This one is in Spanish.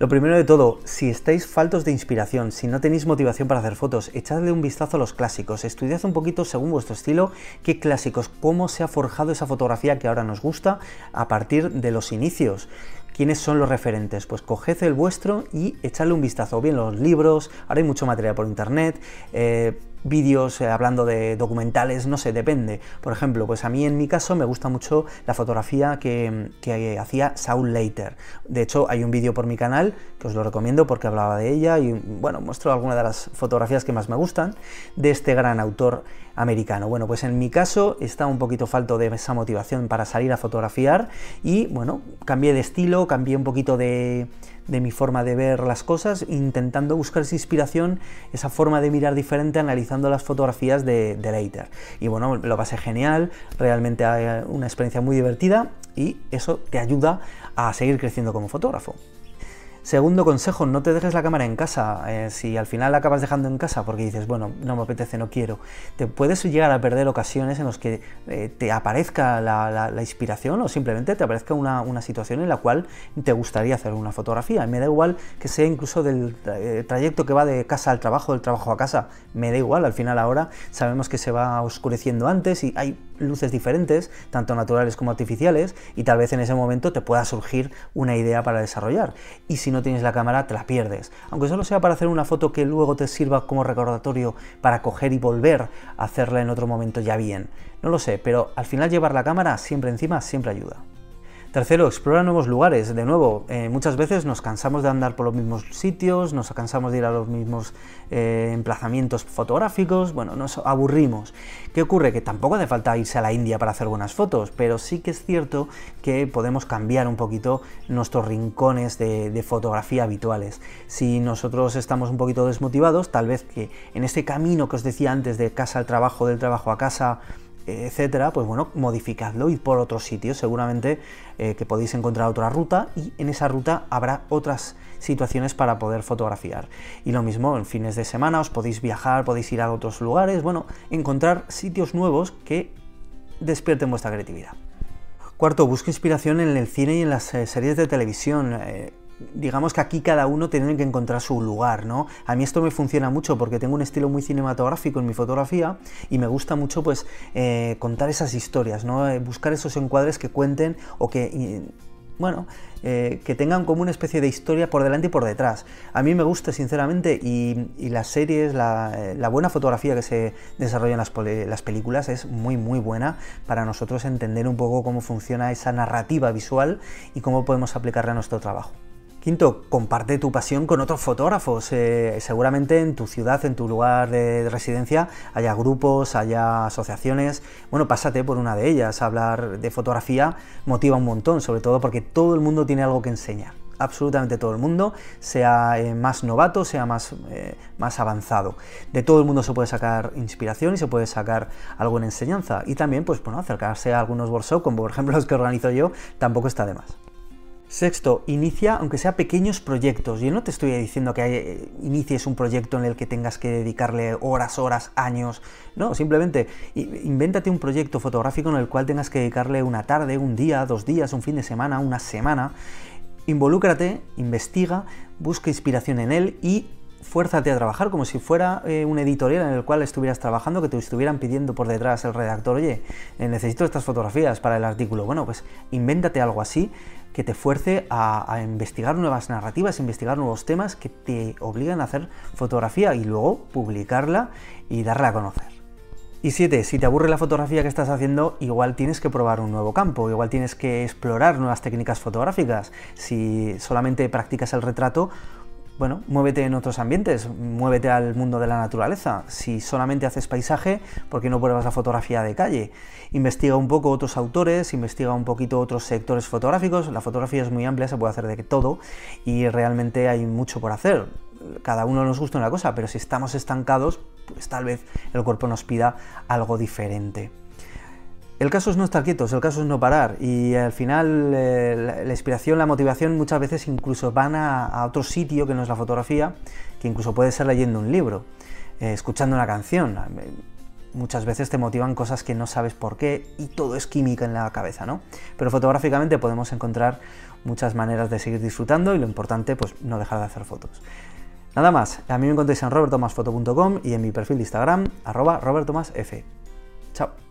Lo primero de todo, si estáis faltos de inspiración, si no tenéis motivación para hacer fotos, echadle un vistazo a los clásicos, estudiad un poquito según vuestro estilo qué clásicos, cómo se ha forjado esa fotografía que ahora nos gusta a partir de los inicios. ¿Quiénes son los referentes? Pues coged el vuestro y echadle un vistazo, bien los libros, ahora hay mucho material por internet, eh, vídeos eh, hablando de documentales, no sé, depende. Por ejemplo, pues a mí en mi caso me gusta mucho la fotografía que, que hacía Saul Leiter. De hecho, hay un vídeo por mi canal que os lo recomiendo porque hablaba de ella y bueno, muestro algunas de las fotografías que más me gustan de este gran autor americano. Bueno, pues en mi caso está un poquito falto de esa motivación para salir a fotografiar y bueno, cambié de estilo, cambié un poquito de de mi forma de ver las cosas, intentando buscar esa inspiración, esa forma de mirar diferente, analizando las fotografías de, de Leiter. Y bueno, lo pasé genial, realmente una experiencia muy divertida y eso te ayuda a seguir creciendo como fotógrafo. Segundo consejo, no te dejes la cámara en casa. Eh, si al final la acabas dejando en casa porque dices, bueno, no me apetece, no quiero, te puedes llegar a perder ocasiones en las que eh, te aparezca la, inspiración o simplemente te aparezca una, situación en la cual te gustaría hacer una fotografía. Me da igual que sea incluso del eh, trayecto que va de casa al trabajo, del trabajo a casa, me da igual, al final ahora sabemos que se va oscureciendo antes y hay luces diferentes, tanto naturales como artificiales, y tal vez en ese momento te pueda surgir una idea para desarrollar. Y si no tienes la cámara, te la pierdes. Aunque solo sea para hacer una foto que luego te sirva como recordatorio para coger y volver a hacerla en otro momento ya bien. No lo sé, pero al final llevar la cámara siempre encima siempre ayuda. Tercero, explora nuevos lugares. De nuevo, eh, muchas veces nos cansamos de andar por los mismos sitios, nos cansamos de ir a los mismos eh, emplazamientos fotográficos, bueno, nos aburrimos. ¿Qué ocurre? Que tampoco hace falta irse a la India para hacer buenas fotos, pero sí que es cierto que podemos cambiar un poquito nuestros rincones de, de fotografía habituales. Si nosotros estamos un poquito desmotivados, tal vez que en este camino que os decía antes de casa al trabajo, del trabajo a casa, etcétera, pues bueno, modificadlo, id por otro sitio, seguramente eh, que podéis encontrar otra ruta y en esa ruta habrá otras situaciones para poder fotografiar. Y lo mismo en fines de semana, os podéis viajar, podéis ir a otros lugares, bueno, encontrar sitios nuevos que despierten vuestra creatividad. Cuarto, busca inspiración en el cine y en las eh, series de televisión. Eh, digamos que aquí cada uno tiene que encontrar su lugar, ¿no? A mí esto me funciona mucho porque tengo un estilo muy cinematográfico en mi fotografía y me gusta mucho pues eh, contar esas historias, ¿no? Eh, buscar esos encuadres que cuenten o que... bueno, eh, que tengan como una especie de historia por delante y por detrás. A mí me gusta sinceramente y, las series, la, buena fotografía que se desarrolla en las, las, películas es muy muy buena para nosotros entender un poco cómo funciona esa narrativa visual y cómo podemos aplicarla a nuestro trabajo. Quinto, comparte tu pasión con otros fotógrafos. Eh, seguramente en tu ciudad, en tu lugar de residencia, haya grupos, haya asociaciones. Bueno, pásate por una de ellas. Hablar de fotografía motiva un montón, sobre todo porque todo el mundo tiene algo que enseñar. Absolutamente todo el mundo, sea eh, más novato, sea más, eh, más avanzado. De todo el mundo se puede sacar inspiración y se puede sacar algo en enseñanza. Y también, pues bueno, acercarse a algunos workshops, como por ejemplo los que organizo yo, tampoco está de más. Sexto, inicia aunque sea pequeños proyectos. Yo no te estoy diciendo que eh, inicies un proyecto en el que tengas que dedicarle horas, horas, años. No, simplemente invéntate un proyecto fotográfico en el cual tengas que dedicarle una tarde, un día, dos días, un fin de semana, una semana. Involúcrate, investiga, busca inspiración en él y fuérzate a trabajar como si fuera eh, un editorial en el cual estuvieras trabajando, que te estuvieran pidiendo por detrás el redactor, oye, eh, necesito estas fotografías para el artículo. Bueno, pues invéntate algo así que te fuerce a, investigar nuevas narrativas, investigar nuevos temas que te obligan a hacer fotografía y luego publicarla y darla a conocer. Y siete, si te aburre la fotografía que estás haciendo, igual tienes que probar un nuevo campo, igual tienes que explorar nuevas técnicas fotográficas. Si solamente practicas el retrato, bueno, muévete en otros ambientes, muévete al mundo de la naturaleza. Si solamente haces paisaje, ¿por qué no pruebas la fotografía de calle? Investiga un poco otros autores, investiga un poquito otros sectores fotográficos. La fotografía es muy amplia, se puede hacer de todo y realmente hay mucho por hacer. Cada uno nos gusta una cosa, pero si estamos estancados, pues tal vez el cuerpo nos pida algo diferente. El caso es no estar quietos, el caso es no parar y al final eh, la, inspiración, la motivación muchas veces incluso van a, otro sitio que no es la fotografía, que incluso puede ser leyendo un libro, eh, escuchando una canción. Muchas veces te motivan cosas que no sabes por qué y todo es química en la cabeza, ¿no? Pero fotográficamente podemos encontrar muchas maneras de seguir disfrutando y lo importante, pues no dejar de hacer fotos. Nada más, a mí me encontréis en robertomasfoto.com y en mi perfil de Instagram, arroba. Chao.